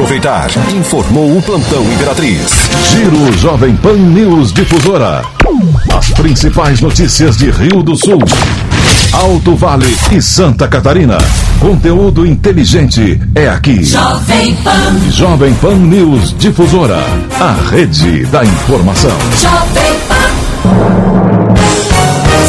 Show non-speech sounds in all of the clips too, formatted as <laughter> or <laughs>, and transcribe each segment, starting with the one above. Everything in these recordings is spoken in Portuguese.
aproveitar. Informou o plantão Imperatriz. Giro Jovem Pan News Difusora. As principais notícias de Rio do Sul. Alto Vale e Santa Catarina. Conteúdo inteligente é aqui. Jovem Pan. Jovem Pan News Difusora. A rede da informação. Jovem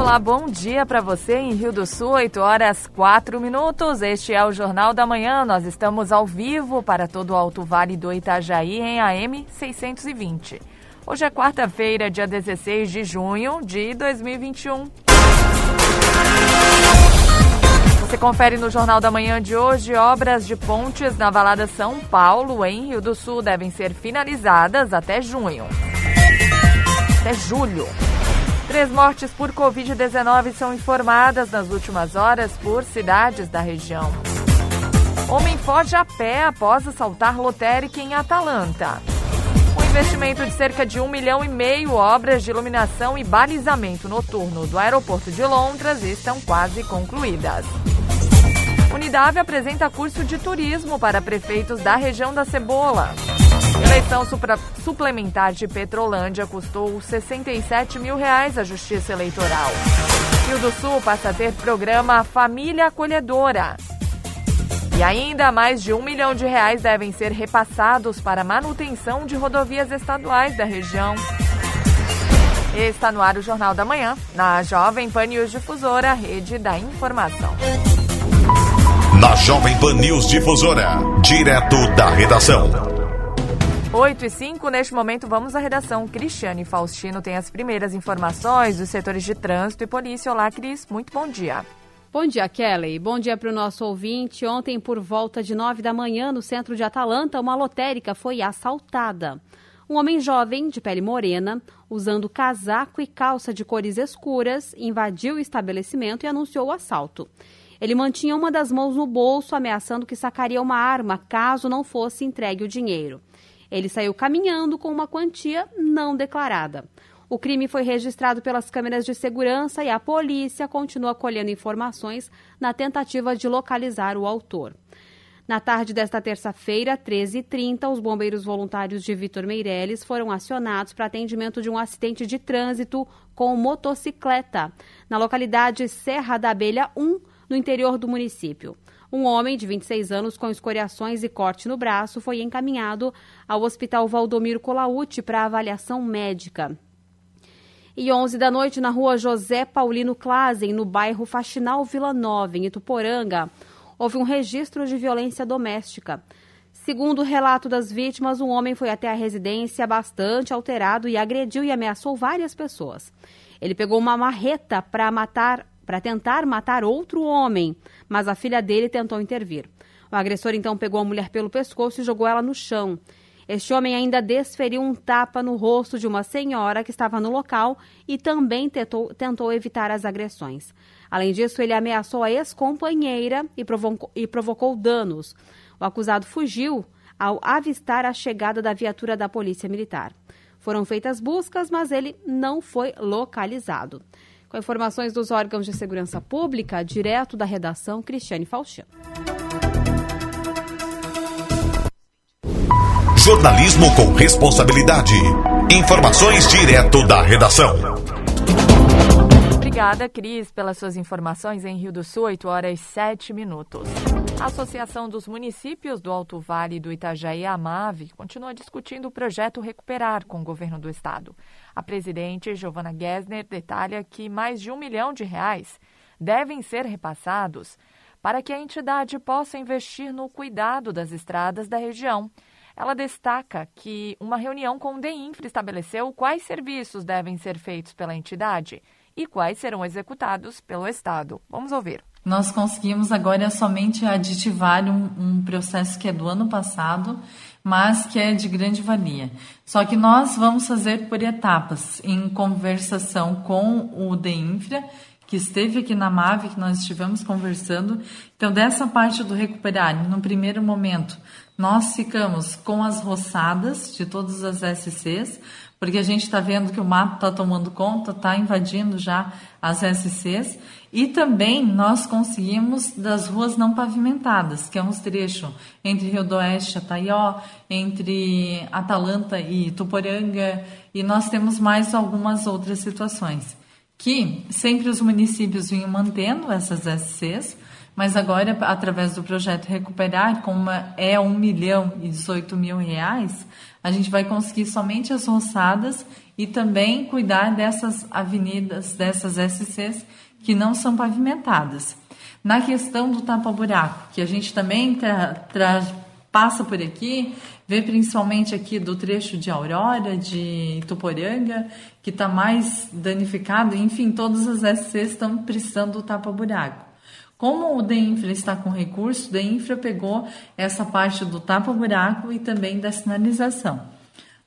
Olá, bom dia para você em Rio do Sul, 8 horas 4 minutos. Este é o Jornal da Manhã. Nós estamos ao vivo para todo o Alto Vale do Itajaí em AM 620. Hoje é quarta-feira, dia 16 de junho de 2021. Você confere no Jornal da Manhã de hoje: obras de pontes na Valada São Paulo, em Rio do Sul, devem ser finalizadas até junho. Até julho. Três mortes por Covid-19 são informadas nas últimas horas por cidades da região. Homem foge a pé após assaltar lotérica em Atalanta. Um investimento de cerca de um milhão e meio obras de iluminação e balizamento noturno do aeroporto de Londres estão quase concluídas. Unidade apresenta curso de turismo para prefeitos da região da Cebola. Eleição suplementar de Petrolândia custou 67 mil reais à Justiça Eleitoral. Rio do Sul passa a ter programa Família Acolhedora. E ainda mais de um milhão de reais devem ser repassados para manutenção de rodovias estaduais da região. Está no ar o Jornal da Manhã, na Jovem Pan News Difusora, rede da informação. Na Jovem Pan News Difusora, direto da redação. 8 e 5, neste momento vamos à redação. Cristiane Faustino tem as primeiras informações dos setores de trânsito e polícia. Olá, Cris, muito bom dia. Bom dia, Kelly. Bom dia para o nosso ouvinte. Ontem, por volta de nove da manhã, no centro de Atalanta, uma lotérica foi assaltada. Um homem jovem, de pele morena, usando casaco e calça de cores escuras, invadiu o estabelecimento e anunciou o assalto. Ele mantinha uma das mãos no bolso, ameaçando que sacaria uma arma caso não fosse entregue o dinheiro. Ele saiu caminhando com uma quantia não declarada. O crime foi registrado pelas câmeras de segurança e a polícia continua colhendo informações na tentativa de localizar o autor. Na tarde desta terça-feira, 13h30, os bombeiros voluntários de Vitor Meirelles foram acionados para atendimento de um acidente de trânsito com motocicleta na localidade Serra da Abelha 1, no interior do município. Um homem de 26 anos com escoriações e corte no braço foi encaminhado ao Hospital Valdomiro Colaute para avaliação médica. E 11 da noite, na rua José Paulino Klazen, no bairro Faxinal Vila Nova, em Ituporanga, houve um registro de violência doméstica. Segundo o relato das vítimas, um homem foi até a residência bastante alterado e agrediu e ameaçou várias pessoas. Ele pegou uma marreta para matar, para tentar matar outro homem, mas a filha dele tentou intervir. O agressor então pegou a mulher pelo pescoço e jogou ela no chão. Este homem ainda desferiu um tapa no rosto de uma senhora que estava no local e também tentou, tentou evitar as agressões. Além disso, ele ameaçou a ex-companheira e e provocou danos. O acusado fugiu ao avistar a chegada da viatura da Polícia Militar. Foram feitas buscas, mas ele não foi localizado. Com informações dos órgãos de segurança pública, direto da redação, Cristiane Faustino. Jornalismo com responsabilidade. Informações direto da redação. Obrigada, Cris, pelas suas informações em Rio do Sul, 8 horas e 7 minutos. A Associação dos Municípios do Alto Vale do Itajaí, a AMAV, continua discutindo o projeto Recuperar com o governo do estado. A presidente, Giovana Gessner, detalha que mais de um milhão de reais devem ser repassados para que a entidade possa investir no cuidado das estradas da região. Ela destaca que uma reunião com o DEINFRA estabeleceu quais serviços devem ser feitos pela entidade e quais serão executados pelo Estado. Vamos ouvir. Nós conseguimos agora somente aditivar um, um, processo que é do ano passado, mas que é de grande valia. Só que nós vamos fazer por etapas, em conversação com o DEINFRA, que esteve aqui na MAVE, que nós estivemos conversando. Então, dessa parte do recuperar, no primeiro momento, nós ficamos com as roçadas de todas as SCs, porque a gente está vendo que o mato está tomando conta, está invadindo já as SCs. E também nós conseguimos das ruas não pavimentadas, que é um trecho entre Rio do Oeste e Ataió, entre Atalanta e Tuporanga, e nós temos mais algumas outras situações. Que sempre os municípios vinham mantendo essas SCs, mas agora, através do projeto Recuperar, como é 1 milhão e 18 mil reais, a gente vai conseguir somente as roçadas e também cuidar dessas avenidas, dessas SCs que não são pavimentadas. Na questão do tapa-buraco, que a gente também passa por aqui, vê principalmente aqui do trecho de Aurora, de Tuporanga, que está mais danificado, enfim, todas as SCs estão precisando do tapa-buraco. Como o DEINFRA está com recurso, o DEINFRA pegou essa parte do tapa-buraco e também da sinalização.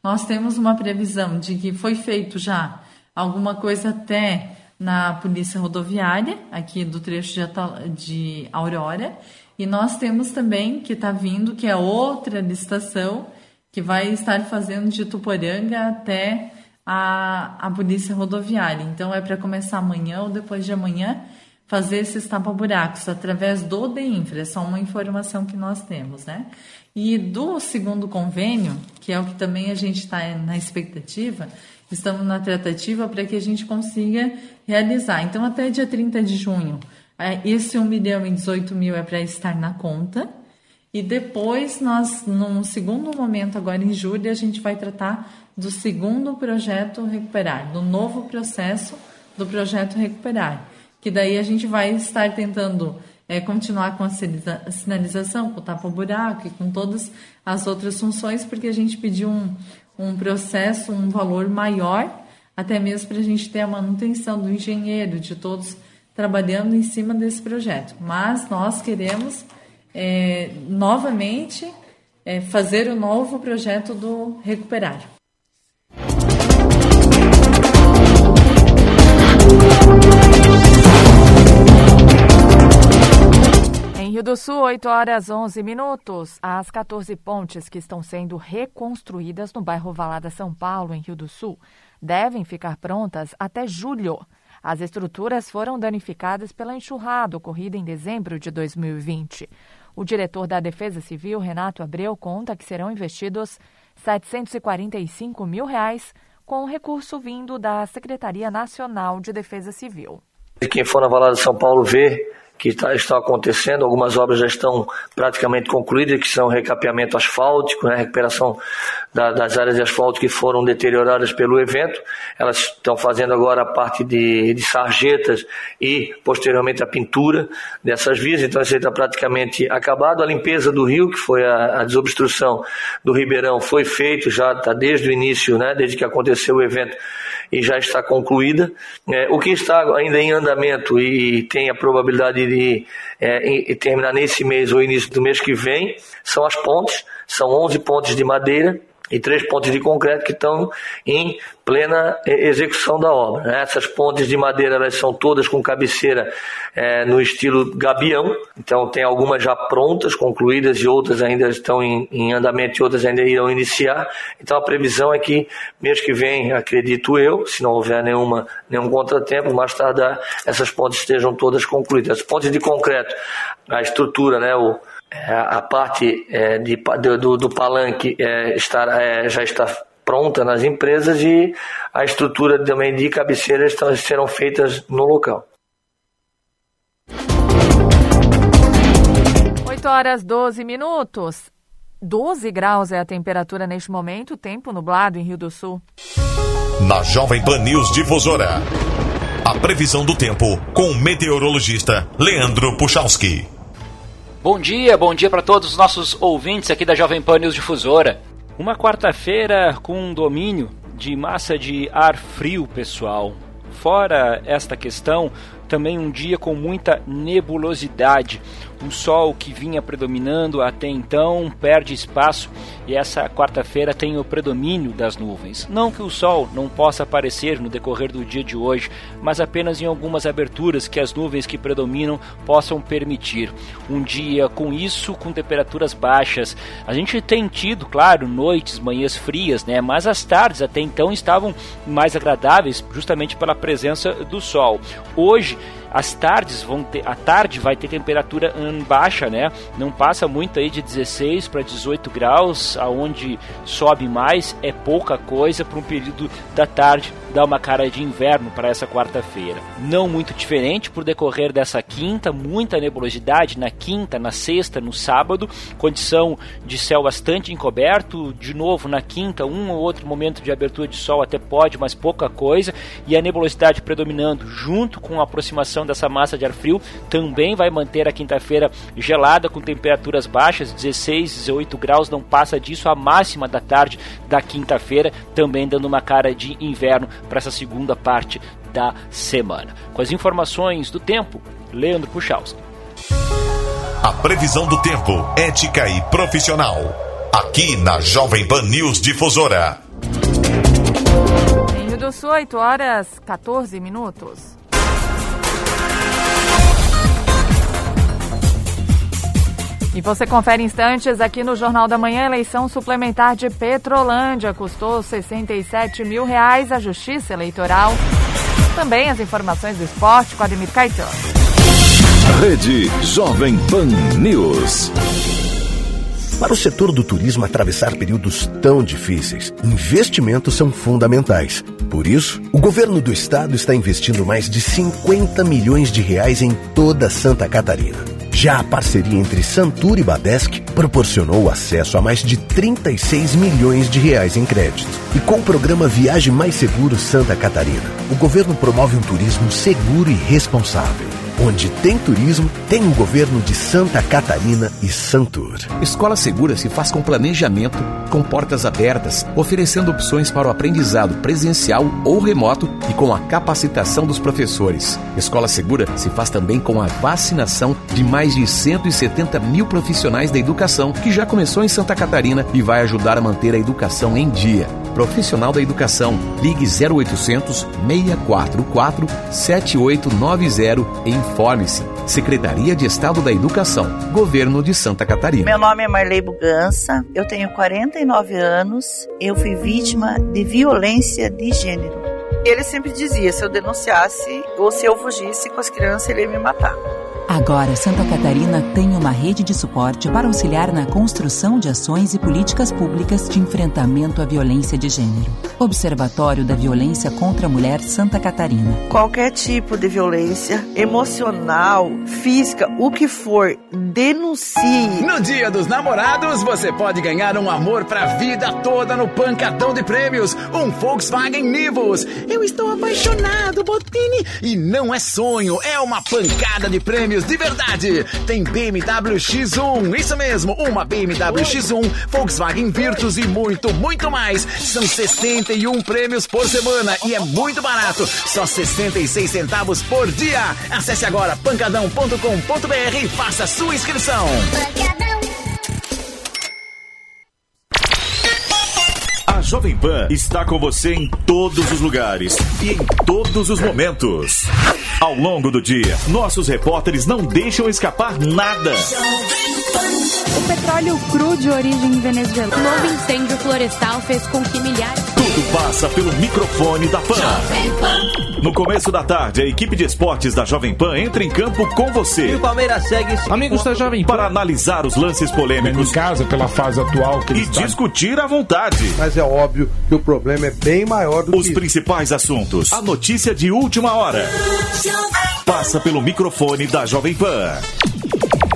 Nós temos uma previsão de que foi feito já alguma coisa até na Polícia Rodoviária, aqui do trecho de, Aurora, e nós temos também que está vindo, que é outra licitação, que vai estar fazendo de Tuporanga até a, a Polícia Rodoviária. Então é para começar amanhã ou depois de amanhã fazer esses tapa-buracos através do DEINFRA, é só uma informação que nós temos, né? E do segundo convênio, que é o que também a gente está na expectativa, estamos na tratativa para que a gente consiga realizar. Então, até dia 30 de junho, é, esse 1 milhão e 18 mil é para estar na conta. E depois, nós, num segundo momento, agora em julho, a gente vai tratar do segundo projeto Recuperar, do novo processo do projeto Recuperar. Que daí a gente vai estar tentando é, continuar com a sinalização, com o tapa-buraco e com todas as outras funções, porque a gente pediu um, um processo, um valor maior, até mesmo para a gente ter a manutenção do engenheiro, de todos trabalhando em cima desse projeto. Mas nós queremos é, novamente é, fazer o novo projeto do Recuperar. Rio do Sul, 8 horas 11 minutos. As 14 pontes que estão sendo reconstruídas no bairro Valada São Paulo, em Rio do Sul, devem ficar prontas até julho. As estruturas foram danificadas pela enxurrada ocorrida em dezembro de 2020. O diretor da Defesa Civil, Renato Abreu, conta que serão investidos 745 mil reais com recurso vindo da Secretaria Nacional de Defesa Civil. Quem for na Valada São Paulo vê que está, estão acontecendo, algumas obras já estão praticamente concluídas, que são recapeamento asfáltico, né, recuperação da, das áreas de asfalto que foram deterioradas pelo evento. Elas estão fazendo agora a parte de, de sarjetas e posteriormente a pintura dessas vias, então isso está praticamente acabado. A limpeza do rio, que foi a, a desobstrução do Ribeirão, foi feito já está desde o início, né, desde que aconteceu o evento e já está concluída. É, o que está ainda em andamento e tem a probabilidade de é, terminar nesse mês ou início do mês que vem são as pontes, são 11 pontes de madeira e três pontes de concreto que estão em plena execução da obra. Né? Essas pontes de madeira elas são todas com cabeceira é, no estilo gabião, então tem algumas já prontas, concluídas e outras ainda estão em, em, andamento e outras ainda irão iniciar. Então a previsão é que mês que vem, acredito eu, se não houver nenhuma, nenhum contratempo, mais tardar essas pontes estejam todas concluídas. As pontes de concreto, a estrutura, né, o, a parte é, de, do, do palanque é, está, é, já está pronta nas empresas e a estrutura também de cabeceira estão, serão feitas no local. 8 horas 12 minutos. 12 graus é a temperatura neste momento, tempo nublado em Rio do Sul. Na Jovem Pan News Difusora. A previsão do tempo com o meteorologista Leandro Puchalski. Bom dia, bom dia para todos os nossos ouvintes aqui da Jovem Pan News Difusora. Uma quarta-feira com um domínio de massa de ar frio, pessoal. Fora esta questão, também um dia com muita nebulosidade. Um sol que vinha predominando até então perde espaço e essa quarta-feira tem o predomínio das nuvens. Não que o sol não possa aparecer no decorrer do dia de hoje, mas apenas em algumas aberturas que as nuvens que predominam possam permitir. Um dia com isso, com temperaturas baixas. A gente tem tido, claro, noites, manhãs frias, né? Mas as tardes até então estavam mais agradáveis, justamente pela presença do sol. Hoje as tardes vão ter, a tarde vai ter temperatura baixa, né? Não passa muito aí de 16 para 18 graus, aonde sobe mais é pouca coisa para um período da tarde dá uma cara de inverno para essa quarta-feira. Não muito diferente por decorrer dessa quinta, muita nebulosidade na quinta, na sexta, no sábado, condição de céu bastante encoberto, de novo na quinta, um ou outro momento de abertura de sol até pode, mas pouca coisa, e a nebulosidade predominando junto com a aproximação dessa massa de ar frio também vai manter a quinta-feira gelada com temperaturas baixas, 16, 18 graus, não passa disso. A máxima da tarde da quinta-feira, também dando uma cara de inverno para essa segunda parte da semana. Com as informações do tempo, Leandro Puchalski. A previsão do tempo, ética e profissional. Aqui na Jovem Pan News Difusora. Em Rio do Sul, 8 horas 14 minutos. E você confere instantes aqui no Jornal da Manhã. Eleição suplementar de Petrolândia custou 67 mil reais à Justiça Eleitoral. Também as informações do esporte com Ademir Caetano. Rede Jovem Pan News. Para o setor do turismo atravessar períodos tão difíceis, investimentos são fundamentais. Por isso, o governo do estado está investindo mais de 50 milhões de reais em toda Santa Catarina. Já a parceria entre Santur e Badesc proporcionou acesso a mais de 36 milhões de reais em crédito. E com o programa Viagem Mais Seguro Santa Catarina, o governo promove um turismo seguro e responsável. Onde tem turismo, tem o governo de Santa Catarina e Santur. Escola Segura se faz com planejamento, com portas abertas, oferecendo opções para o aprendizado presencial ou remoto e com a capacitação dos professores. Escola Segura se faz também com a vacinação de mais de 170 mil profissionais da educação, que já começou em Santa Catarina e vai ajudar a manter a educação em dia. Profissional da Educação. Ligue 0800 644 7890 e informe-se. Secretaria de Estado da Educação. Governo de Santa Catarina. Meu nome é Marley Bugança, eu tenho 49 anos, eu fui vítima de violência de gênero. Ele sempre dizia: se eu denunciasse ou se eu fugisse com as crianças, ele ia me matar. Agora, Santa Catarina tem uma rede de suporte para auxiliar na construção de ações e políticas públicas de enfrentamento à violência de gênero. Observatório da Violência contra a Mulher Santa Catarina. Qualquer tipo de violência, emocional, física, o que for, denuncie. No Dia dos Namorados, você pode ganhar um amor pra vida toda no Pancadão de Prêmios, um Volkswagen Nivus. Eu estou apaixonado, Botini, e não é sonho, é uma pancada de prêmios de verdade. Tem BMW X1, isso mesmo, uma BMW X1, Volkswagen Virtus e muito, muito mais. São 61 prêmios por semana e é muito barato, só 66 centavos por dia. Acesse agora pancadão.com.br e faça sua inscrição. A Jovem Pan está com você em todos os lugares e em todos os momentos. Ao longo do dia, nossos repórteres não deixam escapar nada. O petróleo cru de origem venezuelana. Novo incêndio florestal fez com que milhares. Tudo passa pelo microfone da Pan. No começo da tarde, a equipe de esportes da Jovem Pan entra em campo com você. E o Palmeiras segue. Amigos da Jovem Pan. Para analisar os lances polêmicos. Em casa, pela fase atual que E discutir à vontade. Mas é óbvio que o problema é bem maior do Os que principais assuntos. A notícia de última hora. Passa pelo microfone da Jovem Pan.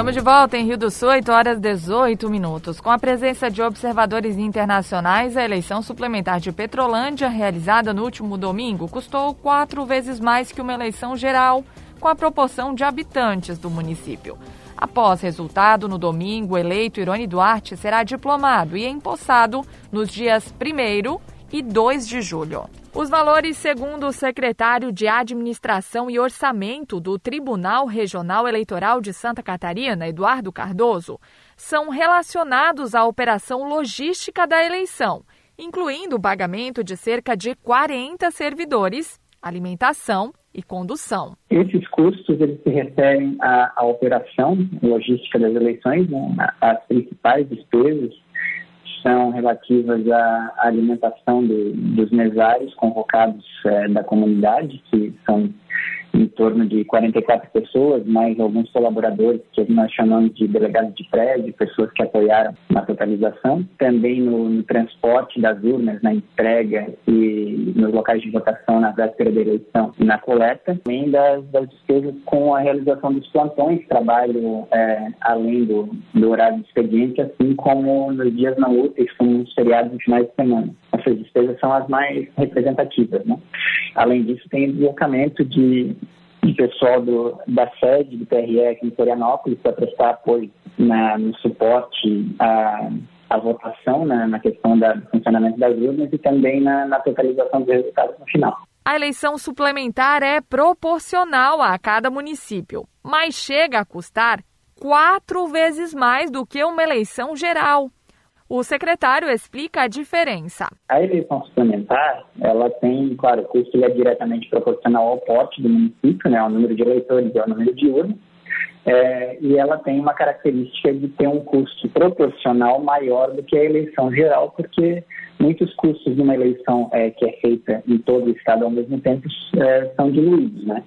Estamos de volta em Rio do Sul, 8 horas 18 minutos. Com a presença de observadores internacionais, a eleição suplementar de Petrolândia, realizada no último domingo, custou quatro vezes mais que uma eleição geral, com a proporção de habitantes do município. Após resultado, no domingo, eleito Irone Duarte será diplomado e empossado nos dias 1 e 2 de julho. Os valores, segundo o secretário de Administração e Orçamento do Tribunal Regional Eleitoral de Santa Catarina, Eduardo Cardoso, são relacionados à operação logística da eleição, incluindo o pagamento de cerca de 40 servidores, alimentação e condução. Esses custos eles se referem à, à operação logística das eleições, né, as principais despesas são relativas à alimentação do, dos mesários convocados é, da comunidade, que são em torno de 44 pessoas, mais alguns colaboradores que nós chamamos de delegados de prédio, pessoas que apoiaram na totalização. Também no, no transporte das urnas, na entrega e nos locais de votação na véspera da eleição e na coleta. Também das, das despesas com a realização dos plantões, trabalho é, além do, do horário de expediente, assim como nos dias não úteis, como nos feriados de finais de semana. Essas despesas são as mais representativas. Né? Além disso, tem o deslocamento de de pessoal do, da sede do TRE aqui em Florianópolis para prestar apoio na, no suporte à, à votação, na, na questão da, do funcionamento das urnas e também na, na totalização dos resultados no final. A eleição suplementar é proporcional a cada município, mas chega a custar quatro vezes mais do que uma eleição geral. O secretário explica a diferença. A eleição suplementar, ela tem, claro, o custo é diretamente proporcional ao porte do município, né, ao número de eleitores e ao número de urnas, é, e ela tem uma característica de ter um custo proporcional maior do que a eleição geral, porque muitos custos de uma eleição é, que é feita em todo o estado ao mesmo tempo é, são diluídos, né?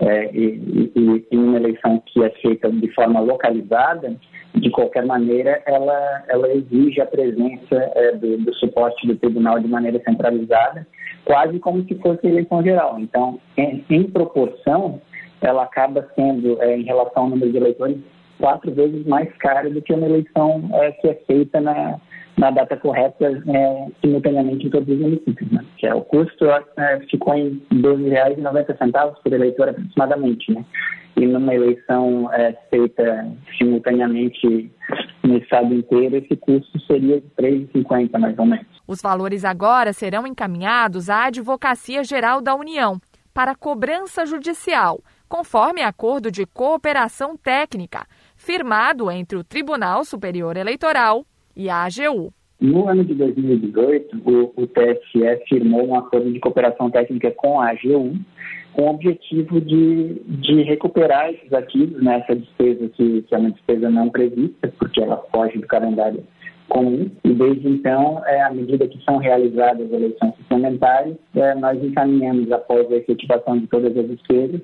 É, e, e, e uma eleição que é feita de forma localizada, de qualquer maneira, ela, ela exige a presença é, do, do, suporte do tribunal de maneira centralizada, quase como se fosse eleição geral. Então, em, em proporção, ela acaba sendo, é, em relação ao número de eleitores, quatro vezes mais cara do que uma eleição é, que é feita na, na data correta é, simultaneamente em todos os municípios. Né? Que é, o custo é, ficou em R$ 12,90 por eleitor aproximadamente. Né? e numa eleição é, feita simultaneamente no estado inteiro, esse custo seria de 3,50 mais ou menos. Os valores agora serão encaminhados à Advocacia Geral da União para cobrança judicial, conforme acordo de cooperação técnica firmado entre o Tribunal Superior Eleitoral e a AGU. No ano de 2018, o, o TSE firmou um acordo de cooperação técnica com a AGU com o objetivo de, de recuperar esses ativos, né, essa despesa que, que é uma despesa não prevista, porque ela foge do calendário comum, e desde então, é, à medida que são realizadas as eleições suplementares, é, nós encaminhamos, após a efetivação de todas as despesas,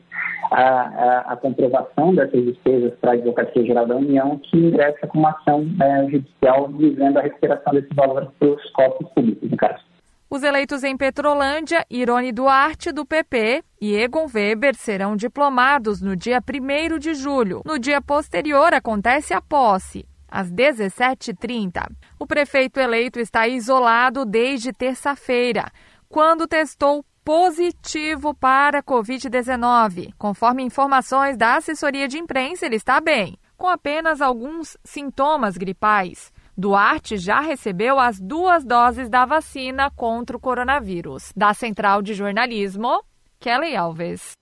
a, a, a comprovação dessas despesas para a Advocacia Geral da União, que ingressa com uma ação é, judicial visando a recuperação desse valor para os cofres públicos, no caso. Os eleitos em Petrolândia, Irone Duarte, do PP, e Egon Weber serão diplomados no dia 1 de julho. No dia posterior acontece a posse, às 17h30. O prefeito eleito está isolado desde terça-feira, quando testou positivo para Covid-19. Conforme informações da assessoria de imprensa, ele está bem, com apenas alguns sintomas gripais. Duarte já recebeu as duas doses da vacina contra o coronavírus. Da Central de Jornalismo, Kelly Alves.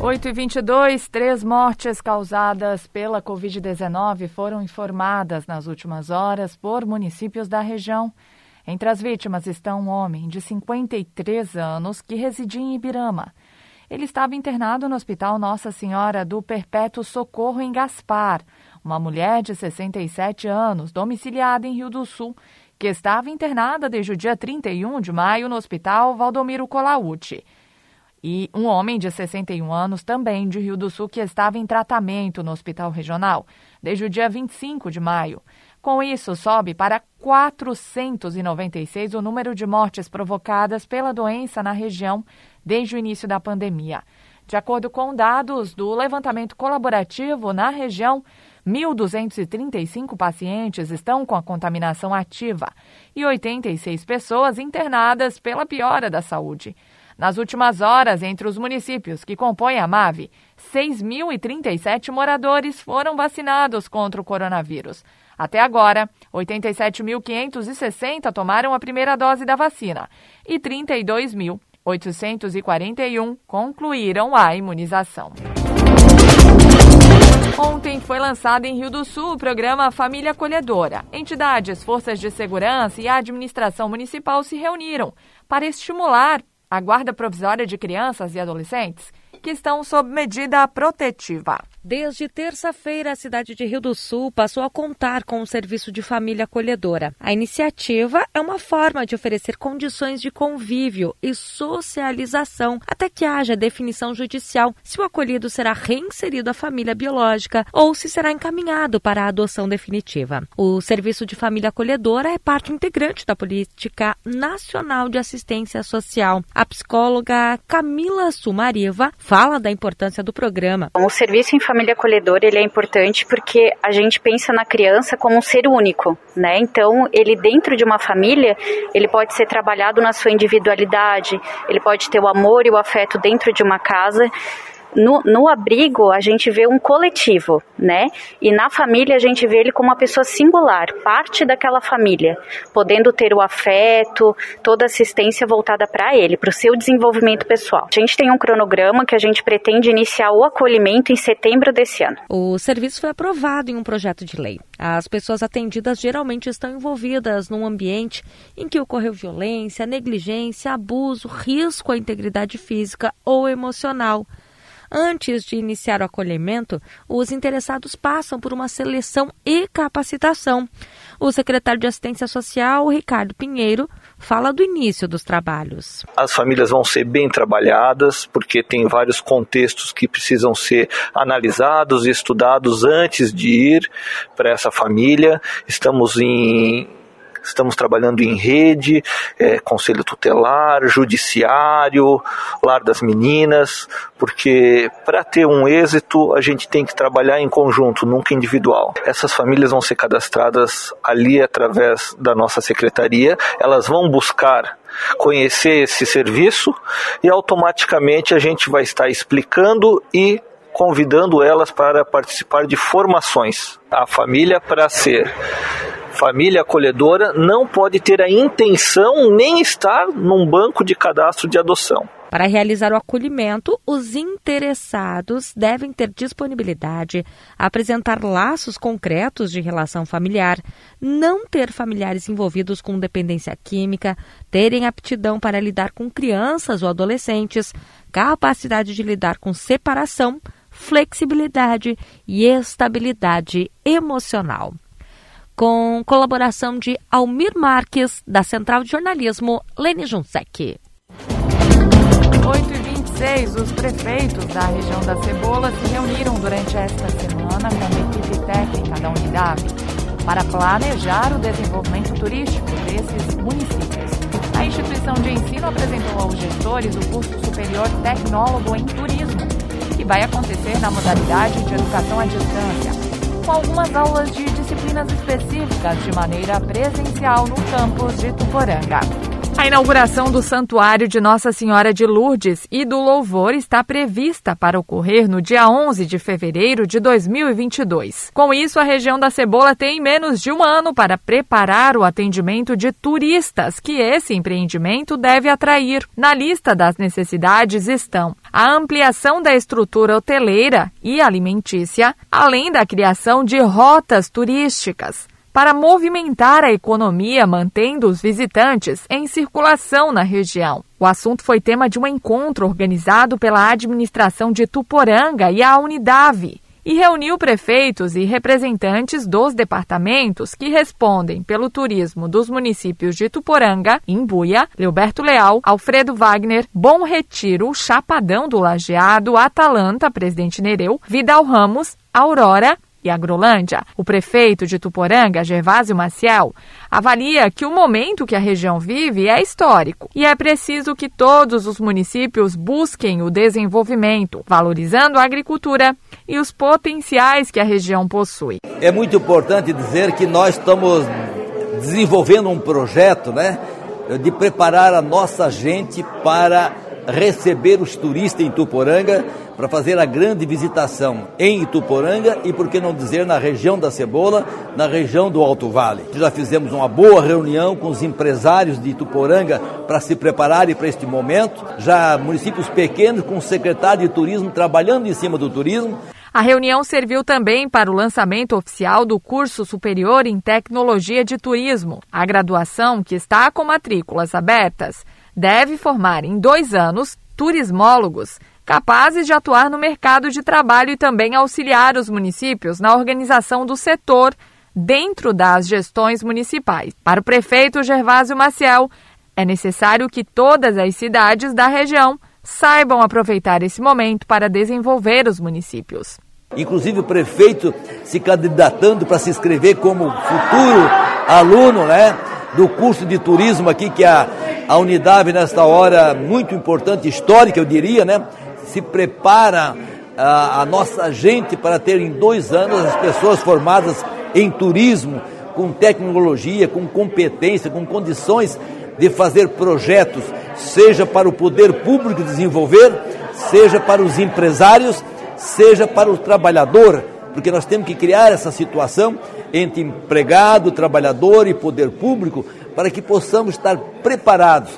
8 e 22 três mortes causadas pela Covid-19 foram informadas nas últimas horas por municípios da região. Entre as vítimas estão um homem de 53 anos que residia em Ibirama. Ele estava internado no Hospital Nossa Senhora do Perpétuo Socorro em Gaspar uma mulher de 67 anos, domiciliada em Rio do Sul, que estava internada desde o dia 31 de maio no Hospital Valdomiro Colauti. E um homem de 61 anos, também de Rio do Sul, que estava em tratamento no Hospital Regional desde o dia 25 de maio. Com isso, sobe para 496 o número de mortes provocadas pela doença na região desde o início da pandemia. De acordo com dados do levantamento colaborativo na região, 1.235 pacientes estão com a contaminação ativa e 86 pessoas internadas pela piora da saúde. Nas últimas horas, entre os municípios que compõem a MAVE, 6.037 moradores foram vacinados contra o coronavírus. Até agora, 87.560 tomaram a primeira dose da vacina e 32.841 concluíram a imunização. Ontem foi lançado em Rio do Sul o programa Família Acolhedora. Entidades, forças de segurança e a administração municipal se reuniram para estimular a guarda provisória de crianças e adolescentes que estão sob medida protetiva. Desde terça-feira, a cidade de Rio do Sul passou a contar com o serviço de família acolhedora. A iniciativa é uma forma de oferecer condições de convívio e socialização até que haja definição judicial se o acolhido será reinserido à família biológica ou se será encaminhado para a adoção definitiva. O serviço de família acolhedora é parte integrante da política nacional de assistência social. A psicóloga Camila Sumariva fala da importância do programa. O serviço em família acolhedora ele é importante porque a gente pensa na criança como um ser único, né? Então, ele dentro de uma família, ele pode ser trabalhado na sua individualidade, ele pode ter o amor e o afeto dentro de uma casa no, no abrigo a gente vê um coletivo, né? E na família a gente vê ele como uma pessoa singular, parte daquela família, podendo ter o afeto, toda assistência voltada para ele, para o seu desenvolvimento pessoal. A gente tem um cronograma que a gente pretende iniciar o acolhimento em setembro desse ano. O serviço foi aprovado em um projeto de lei. As pessoas atendidas geralmente estão envolvidas num ambiente em que ocorreu violência, negligência, abuso, risco à integridade física ou emocional. Antes de iniciar o acolhimento, os interessados passam por uma seleção e capacitação. O secretário de Assistência Social, Ricardo Pinheiro, fala do início dos trabalhos. As famílias vão ser bem trabalhadas, porque tem vários contextos que precisam ser analisados e estudados antes de ir para essa família. Estamos em Estamos trabalhando em rede, é, conselho tutelar, judiciário, lar das meninas, porque para ter um êxito a gente tem que trabalhar em conjunto, nunca individual. Essas famílias vão ser cadastradas ali através da nossa secretaria, elas vão buscar conhecer esse serviço e automaticamente a gente vai estar explicando e convidando elas para participar de formações. A família para ser família acolhedora não pode ter a intenção nem estar num banco de cadastro de adoção. Para realizar o acolhimento, os interessados devem ter disponibilidade, apresentar laços concretos de relação familiar, não ter familiares envolvidos com dependência química, terem aptidão para lidar com crianças ou adolescentes, capacidade de lidar com separação, flexibilidade e estabilidade emocional com colaboração de Almir Marques, da Central de Jornalismo, Lene Junsec. 8 e 26 os prefeitos da região da Cebola se reuniram durante esta semana com a equipe técnica da Unidade para planejar o desenvolvimento turístico desses municípios. A instituição de ensino apresentou aos gestores o curso superior Tecnólogo em Turismo, que vai acontecer na modalidade de educação à distância com algumas aulas de disciplinas específicas de maneira presencial no campus de Tuporanga. A inauguração do Santuário de Nossa Senhora de Lourdes e do Louvor está prevista para ocorrer no dia 11 de fevereiro de 2022. Com isso, a região da Cebola tem menos de um ano para preparar o atendimento de turistas que esse empreendimento deve atrair. Na lista das necessidades estão a ampliação da estrutura hoteleira e alimentícia, além da criação de rotas turísticas para movimentar a economia, mantendo os visitantes em circulação na região. O assunto foi tema de um encontro organizado pela administração de Tuporanga e a Unidave e reuniu prefeitos e representantes dos departamentos que respondem pelo turismo dos municípios de Tuporanga, Imbuia, Leoberto Leal, Alfredo Wagner, Bom Retiro, Chapadão do Lajeado, Atalanta, Presidente Nereu, Vidal Ramos, Aurora e Agrolândia. O prefeito de Tuporanga, Gervásio Maciel, avalia que o momento que a região vive é histórico e é preciso que todos os municípios busquem o desenvolvimento, valorizando a agricultura e os potenciais que a região possui. É muito importante dizer que nós estamos desenvolvendo um projeto, né, de preparar a nossa gente para receber os turistas em Tuporanga para fazer a grande visitação em Ituporanga e, por que não dizer, na região da Cebola, na região do Alto Vale. Já fizemos uma boa reunião com os empresários de Ituporanga para se prepararem para este momento. Já municípios pequenos com o secretário de turismo trabalhando em cima do turismo. A reunião serviu também para o lançamento oficial do curso superior em tecnologia de turismo. A graduação, que está com matrículas abertas, deve formar em dois anos turismólogos capazes de atuar no mercado de trabalho e também auxiliar os municípios na organização do setor dentro das gestões municipais. Para o prefeito Gervásio Maciel, é necessário que todas as cidades da região saibam aproveitar esse momento para desenvolver os municípios. Inclusive o prefeito se candidatando para se inscrever como futuro aluno, né, do curso de turismo aqui que a, a Unidade nesta hora muito importante, histórica, eu diria, né, se prepara a, a nossa gente para ter em dois anos as pessoas formadas em turismo, com tecnologia, com competência, com condições de fazer projetos, seja para o poder público desenvolver, seja para os empresários, seja para o trabalhador, porque nós temos que criar essa situação entre empregado, trabalhador e poder público para que possamos estar preparados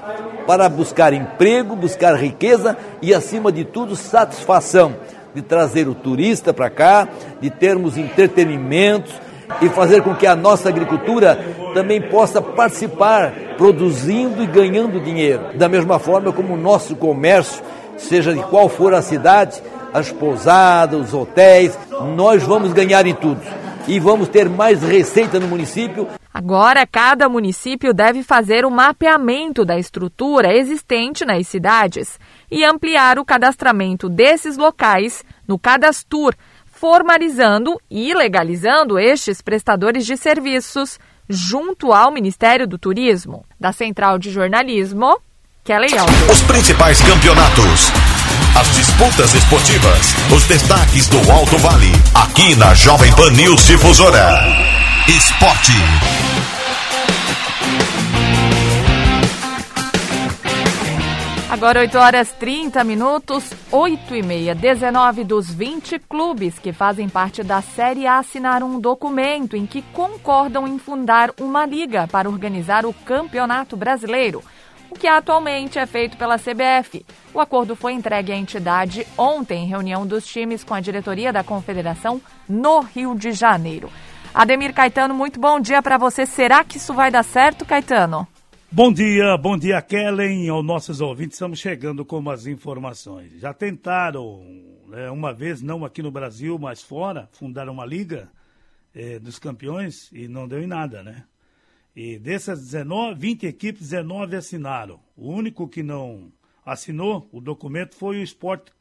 para buscar emprego, buscar riqueza e, acima de tudo, satisfação de trazer o turista para cá, de termos entretenimentos e fazer com que a nossa agricultura também possa participar, produzindo e ganhando dinheiro. Da mesma forma como o nosso comércio, seja de qual for a cidade, as pousadas, os hotéis, nós vamos ganhar em tudo. E vamos ter mais receita no município Agora, cada município deve fazer o mapeamento da estrutura existente nas cidades e ampliar o cadastramento desses locais no Cadastur, formalizando e legalizando estes prestadores de serviços junto ao Ministério do Turismo. Da Central de Jornalismo, Kelly Alves. Os principais campeonatos. As disputas esportivas, os destaques do Alto Vale, aqui na Jovem Pan News Difusora. Esporte. Agora 8 horas 30 minutos, 8 e meia. 19 dos 20 clubes que fazem parte da Série A assinaram um documento em que concordam em fundar uma liga para organizar o Campeonato Brasileiro, que atualmente é feito pela CBF. O acordo foi entregue à entidade ontem em reunião dos times com a diretoria da Confederação no Rio de Janeiro. Ademir Caetano, muito bom dia para você. Será que isso vai dar certo, Caetano? Bom dia, bom dia, Kellen, aos nossos ouvintes. Estamos chegando com as informações. Já tentaram, né, uma vez, não aqui no Brasil, mas fora, fundar uma liga eh, dos campeões e não deu em nada, né? E dessas 19, 20 equipes, 19 assinaram. O único que não assinou o documento foi o Esporte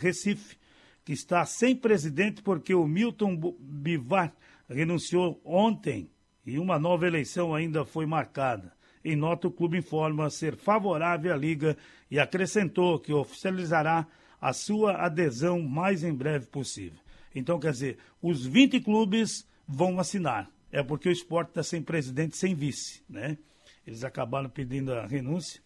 Recife, que está sem presidente porque o Milton Bivar renunciou ontem e uma nova eleição ainda foi marcada. Em nota, o clube informa ser favorável à Liga e acrescentou que oficializará a sua adesão mais em breve possível. Então, quer dizer, os 20 clubes vão assinar. É porque o esporte está sem presidente, sem vice, né? Eles acabaram pedindo a renúncia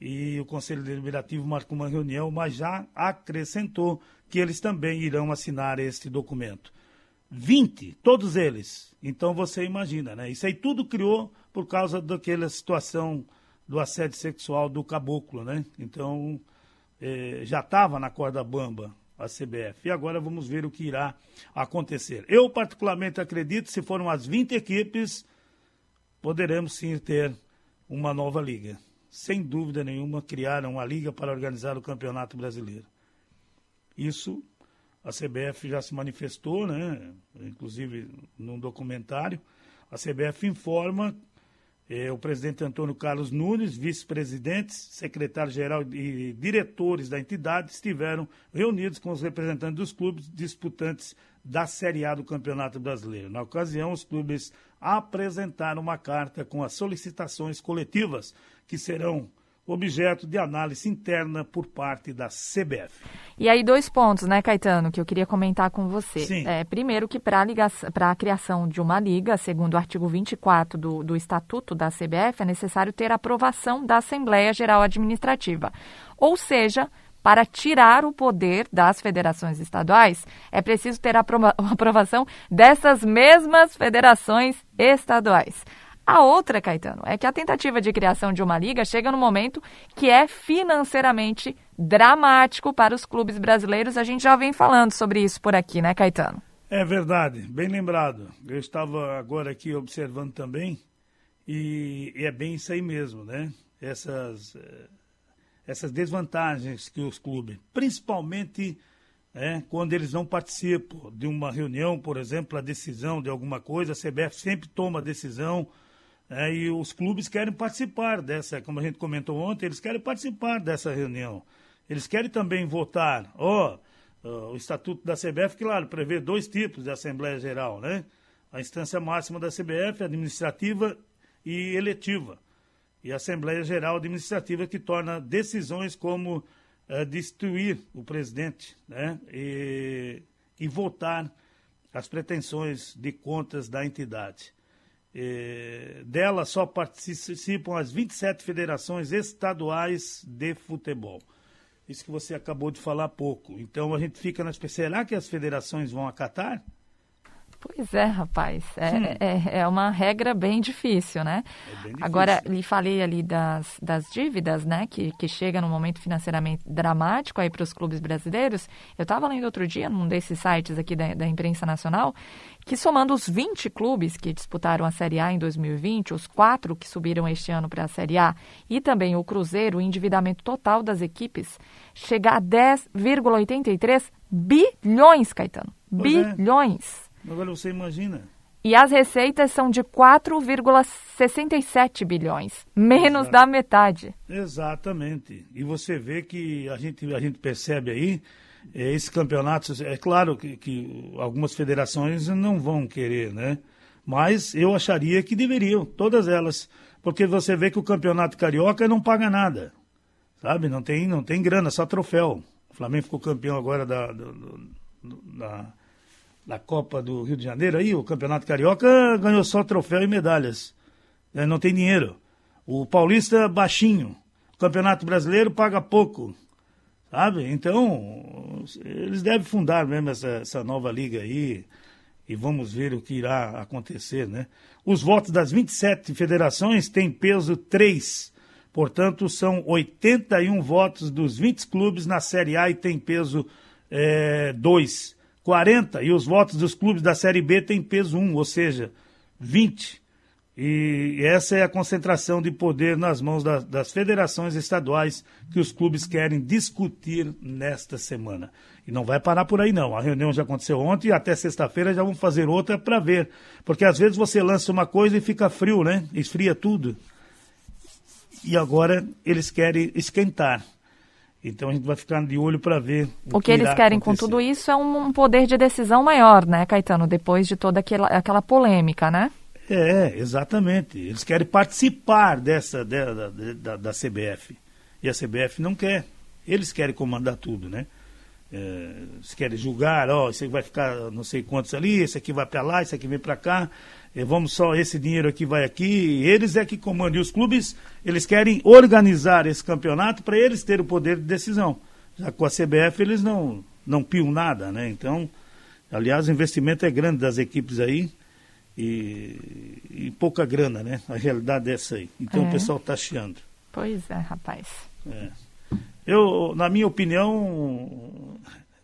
e o Conselho Deliberativo marcou uma reunião, mas já acrescentou que eles também irão assinar este documento. 20, todos eles. Então você imagina, né? Isso aí tudo criou por causa daquela situação do assédio sexual do caboclo, né? Então eh, já estava na corda bamba a CBF. E agora vamos ver o que irá acontecer. Eu, particularmente, acredito, se foram as 20 equipes, poderemos sim ter uma nova liga. Sem dúvida nenhuma, criaram uma liga para organizar o Campeonato Brasileiro. Isso a CBF já se manifestou, né? inclusive num documentário. A CBF informa o presidente Antônio Carlos Nunes, vice-presidentes, secretário-geral e diretores da entidade estiveram reunidos com os representantes dos clubes disputantes da Série A do Campeonato Brasileiro. Na ocasião, os clubes apresentaram uma carta com as solicitações coletivas que serão objeto de análise interna por parte da CBF. E aí, dois pontos, né, Caetano, que eu queria comentar com você. Sim. É, primeiro, que para a criação de uma liga, segundo o artigo 24 do, do Estatuto da CBF, é necessário ter aprovação da Assembleia Geral Administrativa. Ou seja, para tirar o poder das federações estaduais, é preciso ter a <laughs> aprovação dessas mesmas federações estaduais. A outra, Caetano, é que a tentativa de criação de uma liga chega no momento que é financeiramente dramático para os clubes brasileiros. A gente já vem falando sobre isso por aqui, né, Caetano? É verdade, bem lembrado. Eu estava agora aqui observando também e é bem isso aí mesmo, né? Essas, eh, essas desvantagens que os clubes, principalmente é, quando eles não participam de uma reunião, por exemplo, a decisão de alguma coisa, a CBF sempre toma a decisão é, e os clubes querem participar dessa, como a gente comentou ontem, eles querem participar dessa reunião. Eles querem também votar. Ó, oh, o Estatuto da CBF, claro, prevê dois tipos de Assembleia Geral, né? A instância máxima da CBF, administrativa e eletiva. E a Assembleia Geral Administrativa, que torna decisões como é, destruir o presidente, né? E, e votar as pretensões de contas da entidade. Eh, dela só participam as 27 federações estaduais de futebol. Isso que você acabou de falar há pouco. Então a gente fica na será que as federações vão acatar? Pois é, rapaz. É, é, é, uma regra bem difícil, né? É bem difícil. Agora, lhe falei ali das, das dívidas, né? Que, que chega num momento financeiramente dramático aí para os clubes brasileiros. Eu estava lendo outro dia num desses sites aqui da, da imprensa nacional que somando os 20 clubes que disputaram a Série A em 2020, os quatro que subiram este ano para a Série A e também o Cruzeiro, o endividamento total das equipes chega a 10,83 bilhões, Caetano. Pois é. bilhões. Agora você imagina. E as receitas são de 4,67 bilhões, menos Exato. da metade. Exatamente. E você vê que a gente, a gente percebe aí é, esses campeonatos, é claro que, que, algumas federações não vão querer, né? Mas eu acharia que deveriam, todas elas. Porque você vê que o campeonato carioca não paga nada, sabe? Não tem, não tem grana, só troféu. O Flamengo ficou campeão agora da, da, da, da Copa do Rio de Janeiro, aí o campeonato carioca ganhou só troféu e medalhas. Né? Não tem dinheiro. O paulista, baixinho. O campeonato brasileiro paga pouco. Sabe? Então, eles devem fundar mesmo essa, essa nova liga aí e vamos ver o que irá acontecer, né? Os votos das 27 federações têm peso 3, portanto, são 81 votos dos 20 clubes na Série A e tem peso é, 2. 40 e os votos dos clubes da Série B têm peso 1, ou seja, 20. E essa é a concentração de poder nas mãos da, das federações estaduais que os clubes querem discutir nesta semana. E não vai parar por aí, não. A reunião já aconteceu ontem e até sexta-feira já vamos fazer outra para ver. Porque às vezes você lança uma coisa e fica frio, né? Esfria tudo. E agora eles querem esquentar. Então a gente vai ficar de olho para ver. O, o que, que eles querem acontecer. com tudo isso é um poder de decisão maior, né, Caetano? Depois de toda aquela, aquela polêmica, né? É, exatamente. Eles querem participar dessa da, da, da CBF. E a CBF não quer. Eles querem comandar tudo, né? É, eles querem julgar, ó, isso aqui vai ficar não sei quantos ali, esse aqui vai para lá, esse aqui vem para cá, vamos só, esse dinheiro aqui vai aqui, eles é que comandam. E os clubes, eles querem organizar esse campeonato para eles terem o poder de decisão. Já com a CBF eles não, não piam nada, né? Então, aliás, o investimento é grande das equipes aí, e, e pouca grana, né? A realidade é essa aí. Então é. o pessoal está chiando. Pois é, rapaz. É. Eu, na minha opinião,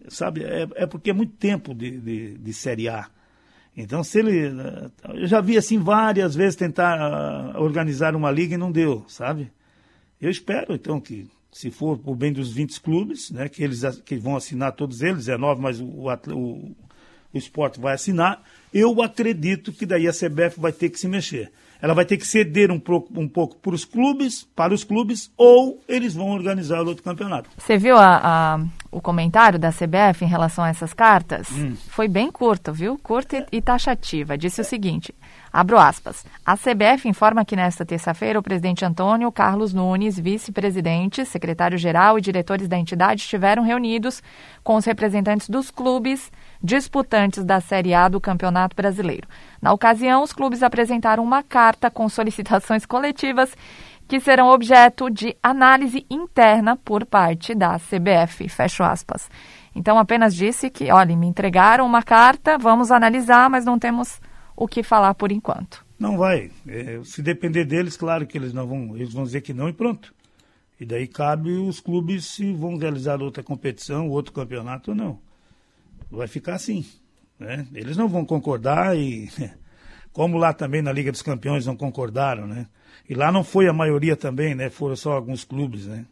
sabe, é, é porque é muito tempo de, de, de, Série A. Então, se ele. Eu já vi assim várias vezes tentar uh, organizar uma liga e não deu, sabe? Eu espero, então, que se for por bem dos 20 clubes, né, que eles que vão assinar todos eles, 19, mas o, o, o esporte vai assinar, eu acredito que daí a CBF vai ter que se mexer. Ela vai ter que ceder um pouco, um pouco para os clubes, para os clubes, ou eles vão organizar outro campeonato. Você viu a, a, o comentário da CBF em relação a essas cartas Hum. foi bem curto, viu? Curta e, e taxativa. Disse o seguinte: abro aspas. A CBF informa que nesta terça-feira o presidente Antônio Carlos Nunes, vice-presidente, secretário-geral e diretores da entidade estiveram reunidos com os representantes dos clubes disputantes da Série A do Campeonato Brasileiro. Na ocasião, os clubes apresentaram uma carta com solicitações coletivas que serão objeto de análise interna por parte da CBF. Fecho aspas. Então, apenas disse que, olha, me entregaram uma carta, vamos analisar, mas não temos o que falar por enquanto. Não vai. É, se depender deles, claro que eles não vão, eles vão dizer que não e pronto. E daí cabe os clubes se vão realizar outra competição, outro campeonato ou não. Vai ficar assim. Né? Eles não vão concordar e <laughs> como lá também na Liga dos Campeões não concordaram, né? E lá não foi a maioria também, né? Foram só alguns clubes, né?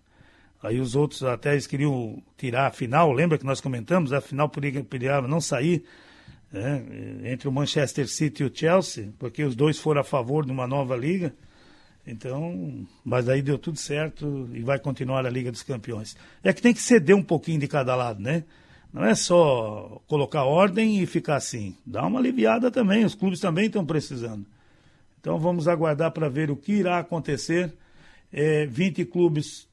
Aí os outros até eles queriam tirar a final, lembra que nós comentamos? A final podia não sair né? entre o Manchester City e o Chelsea, porque os dois foram a favor de uma nova liga. Então, mas aí deu tudo certo e vai continuar a Liga dos Campeões. É que tem que ceder um pouquinho de cada lado, né? Não é só colocar ordem e ficar assim. Dá uma aliviada também, os clubes também estão precisando. Então vamos aguardar para ver o que irá acontecer. É, 20 clubes,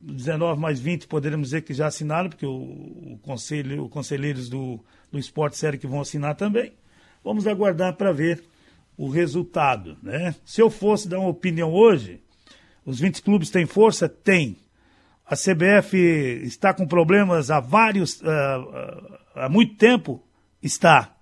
19 mais 20, poderemos dizer que já assinaram, porque o, o conselho, os conselheiros do, do esporte sério que vão assinar também. Vamos aguardar para ver o resultado. Né? Se eu fosse dar uma opinião hoje, os 20 clubes têm força? Tem. A CBF está com problemas há vários, uh, uh, há muito tempo? Está.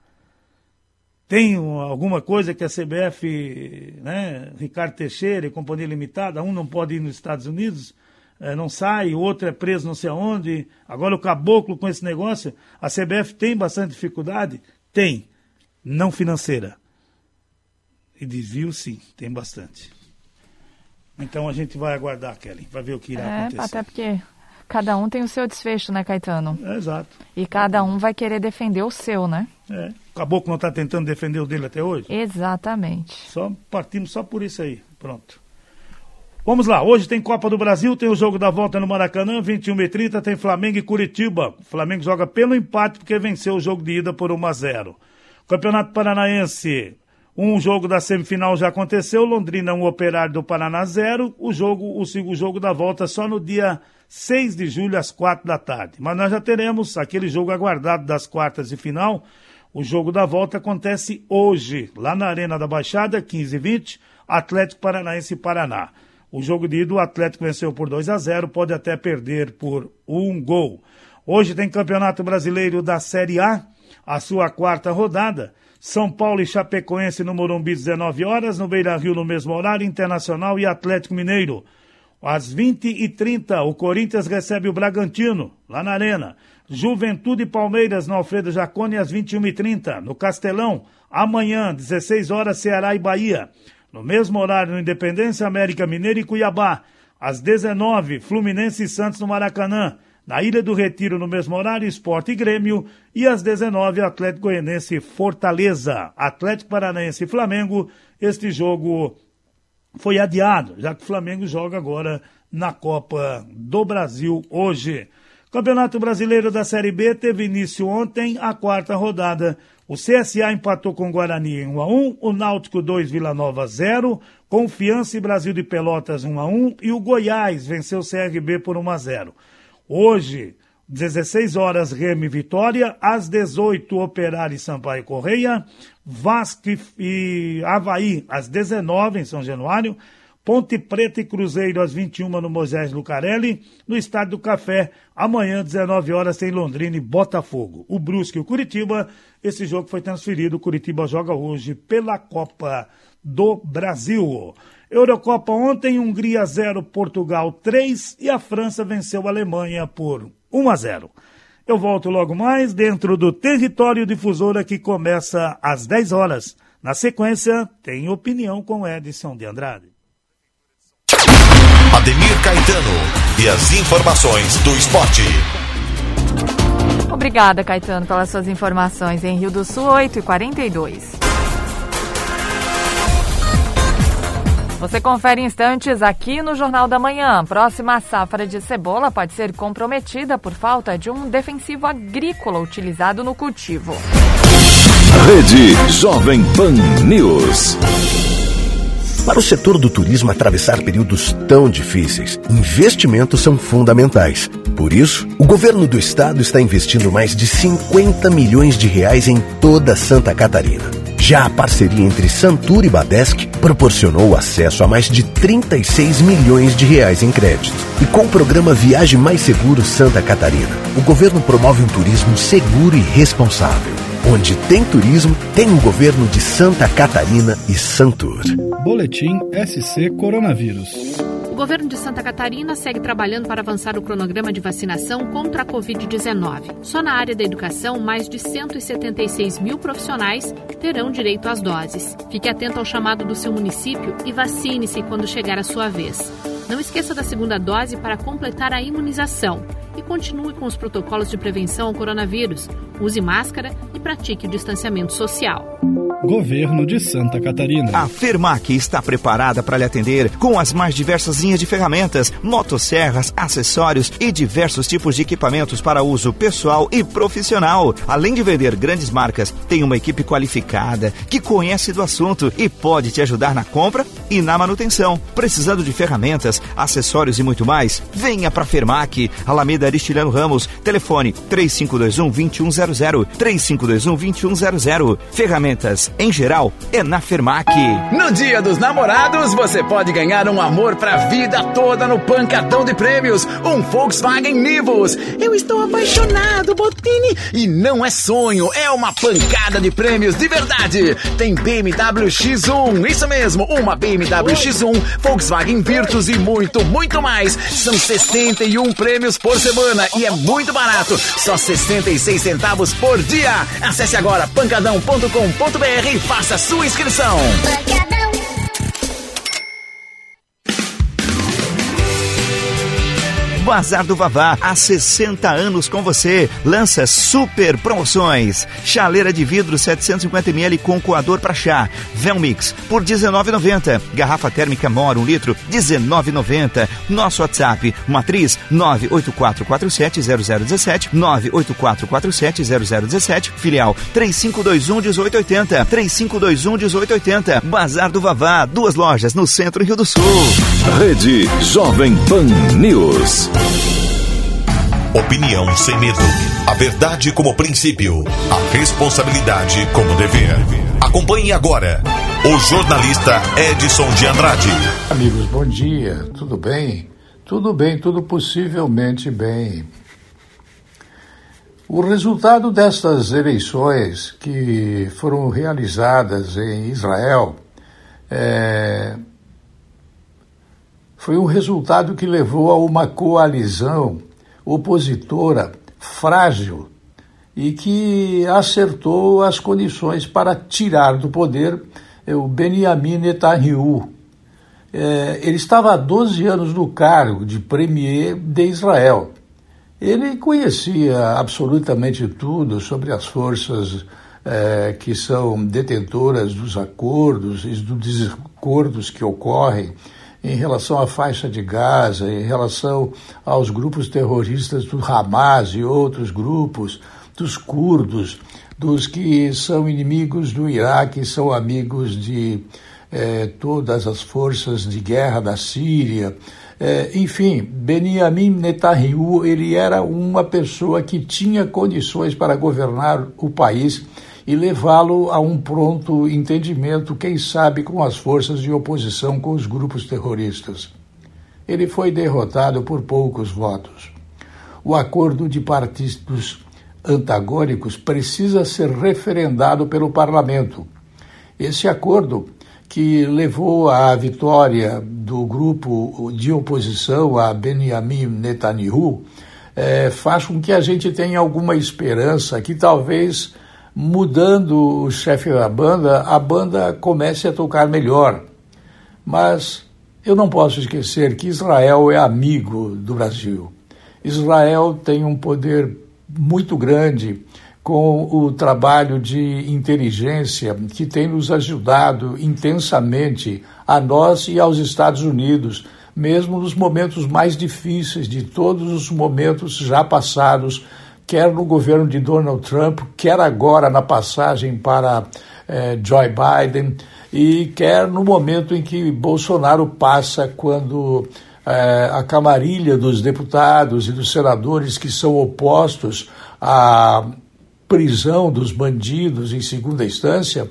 Tem alguma coisa que a CBF, né, Ricardo Teixeira e Companhia Limitada, um não pode ir nos Estados Unidos, eh, não sai, o outro é preso não sei aonde, agora o caboclo com esse negócio, a CBF tem bastante dificuldade? Tem. Não financeira. E desvio, sim, tem bastante. Então a gente vai aguardar, Kelly, vai ver o que irá é, acontecer. Até porque cada um tem o seu desfecho, né, Caetano? É, exato. E cada um vai querer defender o seu, né? É. O caboclo não está tentando defender o dele até hoje? Exatamente. Só partimos só por isso aí. Pronto. Vamos lá, hoje tem Copa do Brasil, tem o jogo da volta no Maracanã, 21 e 30 tem Flamengo e Curitiba. O Flamengo joga pelo empate porque venceu o jogo de ida por 1 a 0. Campeonato Paranaense, um jogo da semifinal já aconteceu, Londrina um operário do Paraná 0, o jogo, o segundo jogo da volta só no dia 6 de julho às 4 da tarde. Mas nós já teremos aquele jogo aguardado das quartas de final. O jogo da volta acontece hoje, lá na Arena da Baixada, 15 e 20, Atlético Paranaense e Paraná. O jogo de ida, o Atlético venceu por 2 a 0, pode até perder por um gol. Hoje tem Campeonato Brasileiro da Série A, a sua quarta rodada. São Paulo e Chapecoense no Morumbi, 19 horas, no Beira Rio no mesmo horário, Internacional e Atlético Mineiro. Às 20h30, o Corinthians recebe o Bragantino, lá na Arena. Juventude e Palmeiras no Alfredo Jacone às 21h30. No Castelão, amanhã, 16 horas, Ceará e Bahia. No mesmo horário, no Independência, América Mineiro e Cuiabá. Às 19 Fluminense e Santos no Maracanã. Na Ilha do Retiro, no mesmo horário, Esporte e Grêmio. E às 19 Atlético Goianense Fortaleza. Atlético Paranaense e Flamengo. Este jogo foi adiado, já que o Flamengo joga agora na Copa do Brasil hoje. Campeonato Brasileiro da Série B teve início ontem a quarta rodada. O CSA empatou com o Guarani em 1 a 1, o Náutico 2 Vila Nova 0, Confiança e Brasil de Pelotas 1 a 1 e o Goiás venceu o CRB por 1 a 0. Hoje, 16 horas Remy Vitória, às 18 Operário e Sampaio Correia, Vasco e Havaí às 19 em São Januário, Ponte Preta e Cruzeiro às 21 no Moisés Lucarelli, no Estádio do Café, amanhã 19 horas tem Londrina e Botafogo. O Brusque e o Curitiba, esse jogo foi transferido, o Curitiba joga hoje pela Copa do Brasil. Eurocopa ontem, Hungria 0, Portugal 3 e a França venceu a Alemanha por 1 a 0. Eu volto logo mais dentro do Território Difusora que começa às 10 horas. Na sequência, tem opinião com Edson de Andrade. Ademir Caetano e as informações do esporte. Obrigada, Caetano, pelas suas informações. Em Rio do Sul, 8 Você confere instantes aqui no Jornal da Manhã. Próxima safra de cebola pode ser comprometida por falta de um defensivo agrícola utilizado no cultivo. Rede Jovem Pan News. Para o setor do turismo atravessar períodos tão difíceis, investimentos são fundamentais. Por isso, o governo do estado está investindo mais de 50 milhões de reais em toda Santa Catarina. Já a parceria entre Santur e Badesc proporcionou acesso a mais de 36 milhões de reais em crédito. E com o programa Viagem Mais Seguro Santa Catarina, o governo promove um turismo seguro e responsável. Onde tem turismo, tem o governo de Santa Catarina e Santur. Boletim SC Coronavírus. Governo de Santa Catarina segue trabalhando para avançar o cronograma de vacinação contra a Covid-19. Só na área da educação, mais de 176 mil profissionais terão direito às doses. Fique atento ao chamado do seu município e vacine-se quando chegar a sua vez. Não esqueça da segunda dose para completar a imunização e continue com os protocolos de prevenção ao coronavírus. Use máscara e pratique o distanciamento social. Governo de Santa Catarina. A Fermac está preparada para lhe atender com as mais diversas linhas de ferramentas, motosserras, acessórios e diversos tipos de equipamentos para uso pessoal e profissional. Além de vender grandes marcas, tem uma equipe qualificada que conhece do assunto e pode te ajudar na compra e na manutenção. Precisando de ferramentas, acessórios e muito mais? Venha para Fermac, Alameda Aristiliano Ramos, telefone 3521 2100 3521 2100. Ferramentas em geral é na Fermac. No Dia dos Namorados, você pode ganhar um amor pra vida toda no Pancadão de Prêmios, um Volkswagen Nivus. Eu estou apaixonado, Botini, e não é sonho, é uma pancada de prêmios de verdade. Tem BMW X1, isso mesmo, uma BMW X1, Volkswagen Virtus e muito, muito mais. São 61 prêmios por semana e é muito barato, só 66 centavos por dia. Acesse agora pancadão.com.br e faça sua inscrição. Bazar do Vavá, há 60 anos com você. Lança super promoções. Chaleira de vidro 750ml com coador para chá. Velmix por R$19,90. Garrafa térmica Mora 1 litro, R$19,90. Nosso WhatsApp, matriz 984470017, 984470017, filial 3521-1880, 3521-1880. Bazar do Vavá, duas lojas no centro Rio do Sul. Rede Jovem Pan News. Opinião sem medo. A verdade como princípio. A responsabilidade como dever. Acompanhe agora o jornalista Edson de Andrade. Amigos, bom dia. Tudo bem? Tudo bem, tudo possivelmente bem. O resultado destas eleições que foram realizadas em Israel é, foi um resultado que levou a uma coalizão opositora frágil e que acertou as condições para tirar do poder o Benjamin Netanyahu. É, ele estava há 12 anos no cargo de premier de Israel. Ele conhecia absolutamente tudo sobre as forças é, que são detentoras dos acordos e dos desacordos que ocorrem em relação à faixa de Gaza, em relação aos grupos terroristas do Hamas e outros grupos, dos curdos, dos que são inimigos do Iraque, são amigos de eh, todas as forças de guerra da Síria. Eh, enfim, Benjamin Netanyahu, ele era uma pessoa que tinha condições para governar o país e levá-lo a um pronto entendimento, quem sabe com as forças de oposição com os grupos terroristas. Ele foi derrotado por poucos votos. O acordo de partidos antagônicos precisa ser referendado pelo parlamento. Esse acordo, que levou à vitória do grupo de oposição a Benjamin Netanyahu, é, faz com que a gente tenha alguma esperança que talvez mudando o chefe da banda, a banda comece a tocar melhor. Mas eu não posso esquecer que Israel é amigo do Brasil. Israel tem um poder muito grande com o trabalho de inteligência que tem nos ajudado intensamente a nós e aos Estados Unidos, mesmo nos momentos mais difíceis de todos os momentos já passados, quer no governo de Donald Trump, quer agora na passagem para eh, Joe Biden, e quer no momento em que Bolsonaro passa quando eh, a camarilha dos deputados e dos senadores que são opostos à prisão dos bandidos em segunda instância,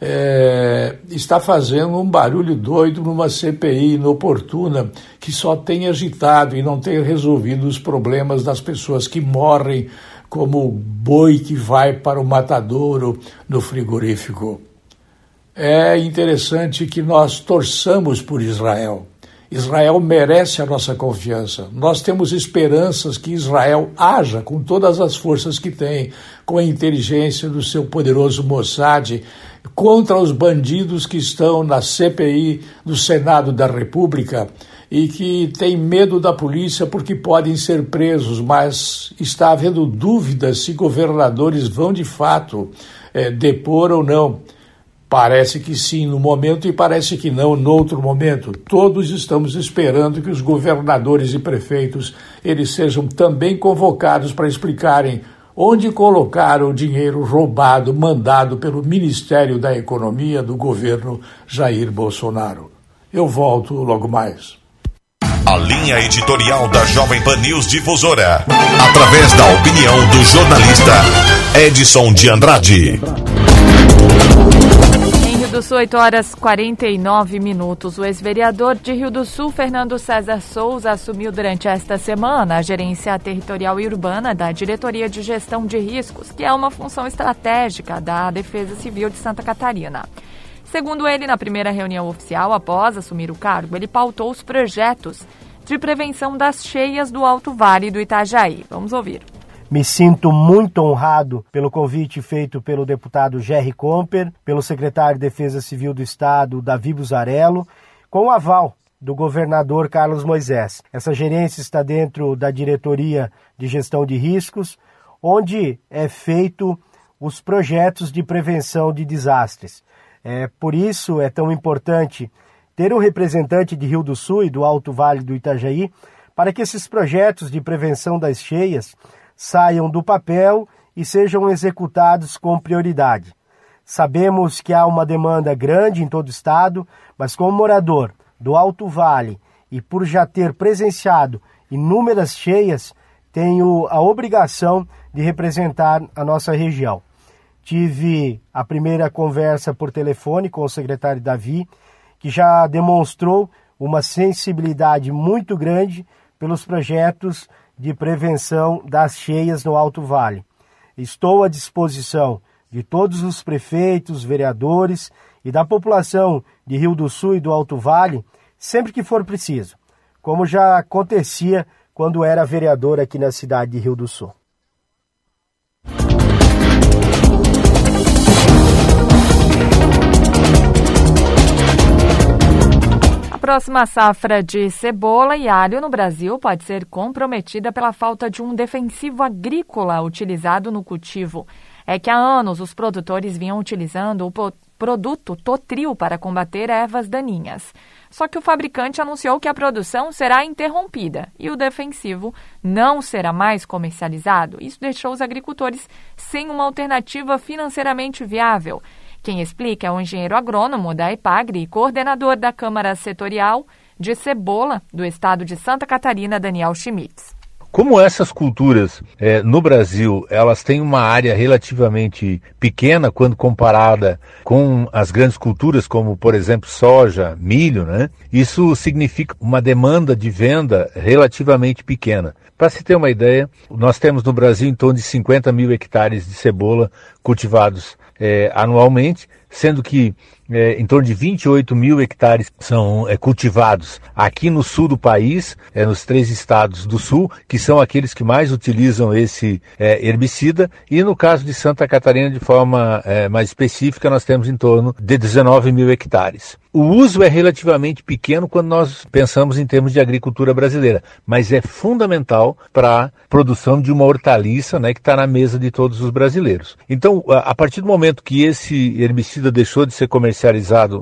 é, está fazendo um barulho doido numa CPI inoportuna que só tem agitado e não tem resolvido os problemas das pessoas que morrem como boi que vai para o matadouro no frigorífico. É interessante que nós torçamos por Israel. Israel merece a nossa confiança. Nós temos esperanças que Israel haja com todas as forças que tem, com a inteligência do seu poderoso Mossad, contra os bandidos que estão na CPI do Senado da República e que têm medo da polícia porque podem ser presos, mas está havendo dúvidas se governadores vão de fato é, depor ou não. Parece que sim no momento e parece que não no outro momento. Todos estamos esperando que os governadores e prefeitos eles sejam também convocados para explicarem onde colocaram o dinheiro roubado mandado pelo Ministério da Economia do governo Jair Bolsonaro. Eu volto logo mais. A linha editorial da Jovem Pan News Difusora, através da opinião do jornalista Edson de Andrade do Sul, 8 horas 49 minutos. O ex-vereador de Rio do Sul, Fernando César Souza, assumiu durante esta semana a gerência territorial e urbana da Diretoria de Gestão de Riscos, que é uma função estratégica da Defesa Civil de Santa Catarina. Segundo ele, na primeira reunião oficial, após assumir o cargo, ele pautou os projetos de prevenção das cheias do Alto Vale do Itajaí. Vamos ouvir. Me sinto muito honrado pelo convite feito pelo deputado Jerry Comper, pelo secretário de Defesa Civil do Estado, Davi Buzarello, com o aval do governador Carlos Moisés. Essa gerência está dentro da diretoria de gestão de riscos, onde é feito os projetos de prevenção de desastres. É, por isso é tão importante ter um representante de Rio do Sul e do Alto Vale do Itajaí para que esses projetos de prevenção das cheias saiam do papel e sejam executados com prioridade. Sabemos que há uma demanda grande em todo o estado, mas como morador do Alto Vale e por já ter presenciado inúmeras cheias, tenho a obrigação de representar a nossa região. Tive a primeira conversa por telefone com o secretário Davi, que já demonstrou uma sensibilidade muito grande pelos projetos de prevenção das cheias no Alto Vale. Estou à disposição de todos os prefeitos, vereadores e da população de Rio do Sul e do Alto Vale sempre que for preciso, como já acontecia quando era vereador aqui na cidade de Rio do Sul. Próxima safra de cebola e alho no Brasil pode ser comprometida pela falta de um defensivo agrícola utilizado no cultivo. É que há anos os produtores vinham utilizando o produto Totril para combater ervas daninhas. Só que o fabricante anunciou que a produção será interrompida e o defensivo não será mais comercializado. Isso deixou os agricultores sem uma alternativa financeiramente viável. Quem explica é o engenheiro agrônomo da EPAGRE e coordenador da Câmara Setorial de Cebola do estado de Santa Catarina, Daniel Schmitz. Como essas culturas é, no Brasil elas têm uma área relativamente pequena quando comparada com as grandes culturas como por exemplo soja, milho, né? Isso significa uma demanda de venda relativamente pequena. Para se ter uma ideia, nós temos no Brasil em torno de 50 mil hectares de cebola cultivados é, anualmente, sendo que é, em torno de 28 mil hectares são é, cultivados aqui no sul do país, é, nos três estados do sul, que são aqueles que mais utilizam esse é, herbicida, e no caso de Santa Catarina, de forma é, mais específica, nós temos em torno de 19 mil hectares. O uso é relativamente pequeno quando nós pensamos em termos de agricultura brasileira, mas é fundamental para a produção de uma hortaliça né, que está na mesa de todos os brasileiros. Então, a partir do momento que esse herbicida deixou de ser comercializado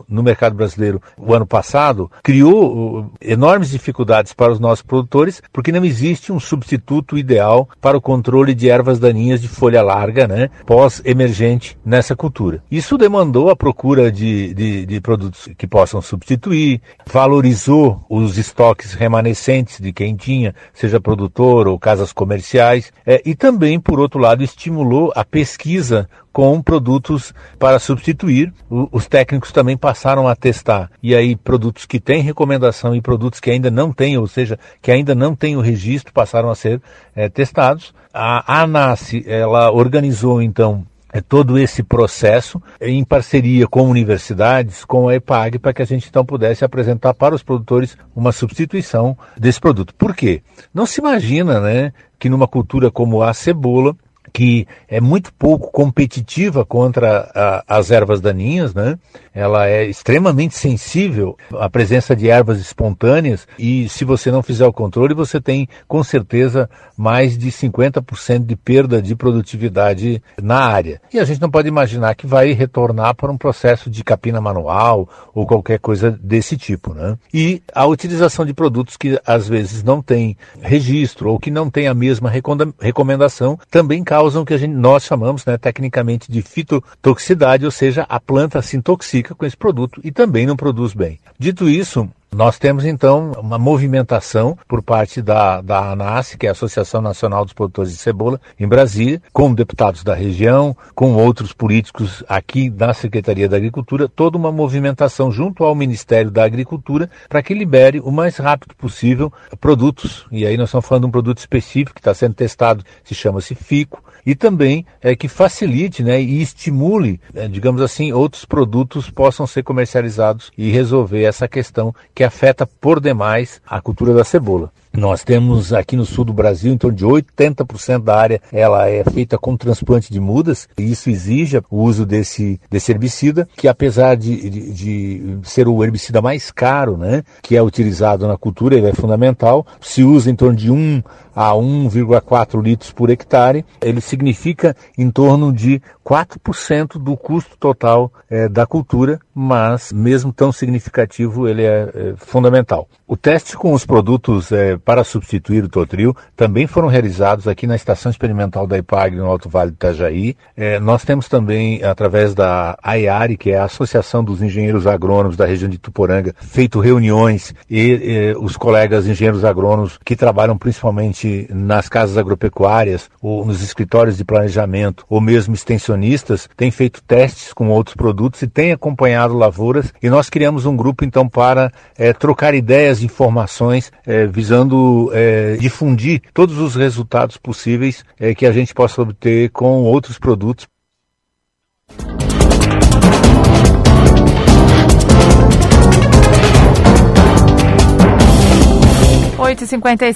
no mercado brasileiro o ano passado, criou uh, enormes dificuldades para os nossos produtores, porque não existe um substituto ideal para o controle de ervas daninhas de folha larga, né, pós-emergente nessa cultura. Isso demandou a procura de, de, de produtos que possam substituir, valorizou os estoques remanescentes de quem tinha, seja produtor ou casas comerciais, é, e também, por outro lado, estimulou a pesquisa com produtos para substituir. Os técnicos também passaram a testar. E aí, produtos que têm recomendação e produtos que ainda não têm, ou seja, que ainda não têm o registro, passaram a ser é, testados. A ANAS, ela organizou então é todo esse processo em parceria com universidades, com a EPAG, para que a gente então pudesse apresentar para os produtores uma substituição desse produto. Por quê? Não se imagina, né, que numa cultura como a cebola, que é muito pouco competitiva contra a, as ervas daninhas, né? Ela é extremamente sensível à presença de ervas espontâneas e se você não fizer o controle, você tem com certeza mais de 50% de perda de produtividade na área. E a gente não pode imaginar que vai retornar para um processo de capina manual ou qualquer coisa desse tipo, né? E a utilização de produtos que às vezes não têm registro ou que não têm a mesma recomendação também causa causam o que gente, nós chamamos né, tecnicamente de fitotoxicidade, ou seja, a planta se intoxica com esse produto e também não produz bem. Dito isso, nós temos então uma movimentação por parte da, da ANAS, que é a Associação Nacional dos Produtores de Cebola, em Brasília, com deputados da região, com outros políticos aqui da Secretaria da Agricultura, toda uma movimentação junto ao Ministério da Agricultura para que libere o mais rápido possível produtos. E aí nós estamos falando de um produto específico que está sendo testado, se chama-se FICO, e também é, que facilite né, e estimule, é, digamos assim, outros produtos possam ser comercializados e resolver essa questão que afeta por demais a cultura da cebola. Nós temos aqui no sul do Brasil, em torno de 80% da área ela é feita com transplante de mudas, e isso exige o uso desse, desse herbicida, que apesar de, de, de, ser o herbicida mais caro, né, que é utilizado na cultura, ele é fundamental, se usa em torno de 1 a 1,4 litros por hectare, ele significa em torno de 4% do custo total é, da cultura, mas mesmo tão significativo, ele é, é fundamental. O teste com os produtos é, para substituir o Totril também foram realizados aqui na Estação Experimental da IPAG no Alto Vale do Itajaí. É, nós temos também, através da AIARE, que é a Associação dos Engenheiros Agrônomos da região de Tuporanga, feito reuniões e os colegas engenheiros agrônomos que trabalham principalmente nas casas agropecuárias ou nos escritórios de planejamento ou mesmo extensionistas têm feito testes com outros produtos e têm acompanhado lavouras e nós criamos um grupo então para é, trocar ideias e informações é, visando é, difundir todos os resultados possíveis é, que a gente possa obter com outros produtos. Oito cinquenta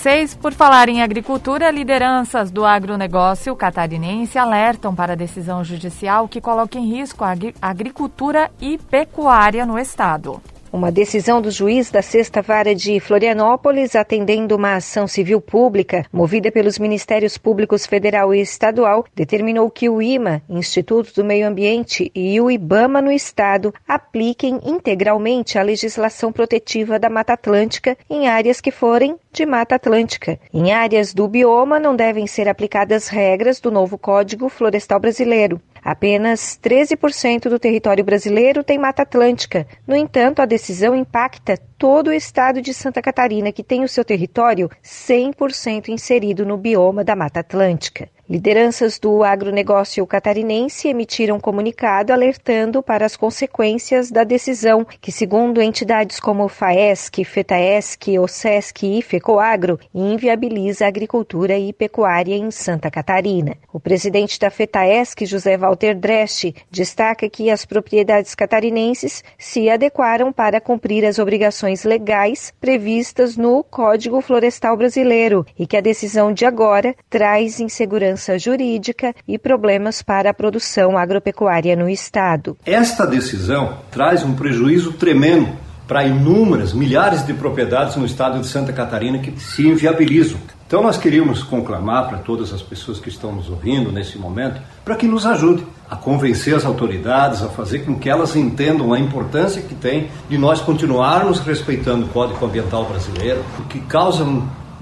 por falar em agricultura, lideranças do agronegócio catarinense alertam para a decisão judicial que coloca em risco a agricultura e pecuária no estado. Uma decisão do juiz da Sexta Vara de Florianópolis, atendendo uma ação civil pública movida pelos Ministérios Públicos Federal e Estadual, determinou que o IMA, Instituto do Meio Ambiente, e o IBAMA no Estado apliquem integralmente a legislação protetiva da Mata Atlântica em áreas que forem de Mata Atlântica. Em áreas do bioma não devem ser aplicadas regras do novo Código Florestal Brasileiro. Apenas 13% do território brasileiro tem Mata Atlântica. No entanto, a decisão impacta todo o estado de Santa Catarina, que tem o seu território 100% inserido no bioma da Mata Atlântica. Lideranças do agronegócio catarinense emitiram comunicado alertando para as consequências da decisão que, segundo entidades como FAESC, FETAESC, OSESC e FECOAGRO, inviabiliza a agricultura e pecuária em Santa Catarina. O presidente da FETAESC, José Walter Dresch, destaca que as propriedades catarinenses se adequaram para cumprir as obrigações legais previstas no Código Florestal Brasileiro e que a decisão de agora traz insegurança jurídica e problemas para a produção agropecuária no Estado. Esta decisão traz um prejuízo tremendo para inúmeras, milhares de propriedades no estado de Santa Catarina que se inviabilizam. Então nós queríamos conclamar para todas as pessoas que estão nos ouvindo nesse momento para que nos ajudem a convencer as autoridades, a fazer com que elas entendam a importância que tem de nós continuarmos respeitando o Código Ambiental brasileiro, o que causa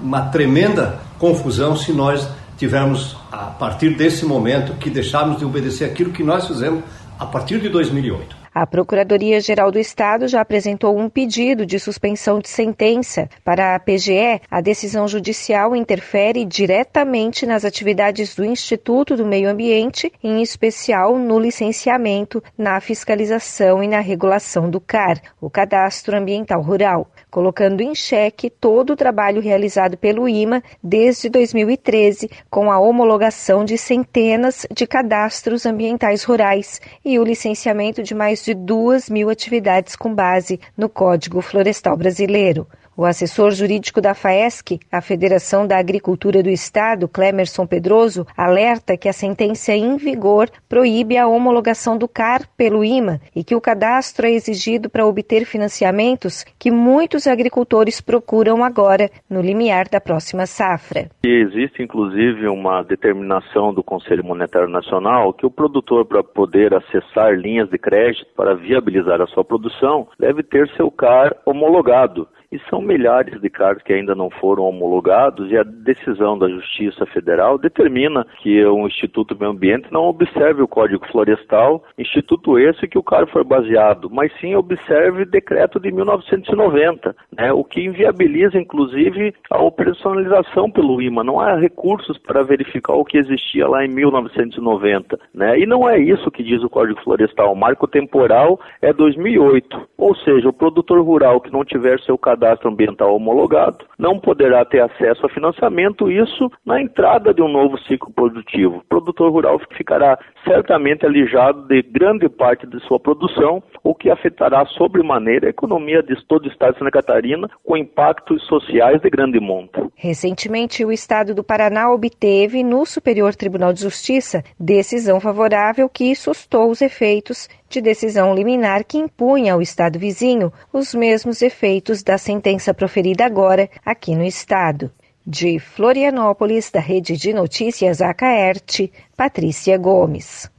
uma tremenda confusão se nós tivermos, a partir desse momento, que deixarmos de obedecer aquilo que nós fizemos a partir de 2008. A Procuradoria-Geral do Estado já apresentou um pedido de suspensão de sentença. Para a PGE, a decisão judicial interfere diretamente nas atividades do Instituto do Meio Ambiente, em especial no licenciamento, na fiscalização e na regulação do CAR, o Cadastro Ambiental Rural colocando em xeque todo o trabalho realizado pelo IMA desde 2013, com a homologação de centenas de cadastros ambientais rurais e o licenciamento de mais de duas mil atividades com base no Código Florestal Brasileiro. O assessor jurídico da FAESC, a Federação da Agricultura do Estado, Clemerson Pedroso, alerta que a sentença em vigor proíbe a homologação do CAR pelo IMA e que o cadastro é exigido para obter financiamentos que muitos agricultores procuram agora no limiar da próxima safra. Existe inclusive uma determinação do Conselho Monetário Nacional que o produtor, para poder acessar linhas de crédito para viabilizar a sua produção, deve ter seu CAR homologado e são milhares de carros que ainda não foram homologados e a decisão da Justiça Federal determina que o Instituto do Meio Ambiente não observe o Código Florestal, instituto esse que o carro foi baseado, mas sim observe decreto de 1990, né, o que inviabiliza inclusive a operacionalização pelo IMA, não há recursos para verificar o que existia lá em 1990, né? E não é isso que diz o Código Florestal, o marco temporal é 2008, ou seja, o produtor rural que não tiver seu cadastro cadastro ambiental homologado, não poderá ter acesso a financiamento, isso na entrada de um novo ciclo produtivo. O produtor rural ficará certamente alijado de grande parte de sua produção, o que afetará sobremaneira a economia de todo o estado de Santa Catarina, com impactos sociais de grande monta. Recentemente, o estado do Paraná obteve no Superior Tribunal de Justiça decisão favorável que sustou os efeitos de decisão liminar que impunha ao Estado vizinho os mesmos efeitos da sentença proferida agora aqui no Estado. De Florianópolis, da Rede de Notícias Acaerte, Patrícia Gomes.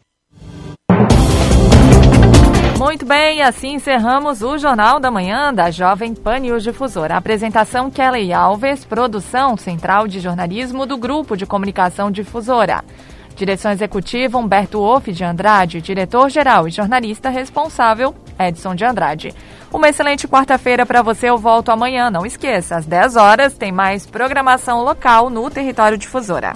Muito bem, assim encerramos o Jornal da Manhã da Jovem Pan News Difusora. Apresentação Kelly Alves, produção central de jornalismo do Grupo de Comunicação Difusora. Direção executiva Humberto Wolff de Andrade, diretor-geral e jornalista responsável Edson de Andrade. Uma excelente quarta-feira para você. Eu volto amanhã. Não esqueça, às 10 horas tem mais programação local no território difusora.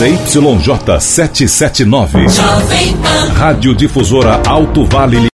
ZYJ 779. Rádio Difusora Alto Vale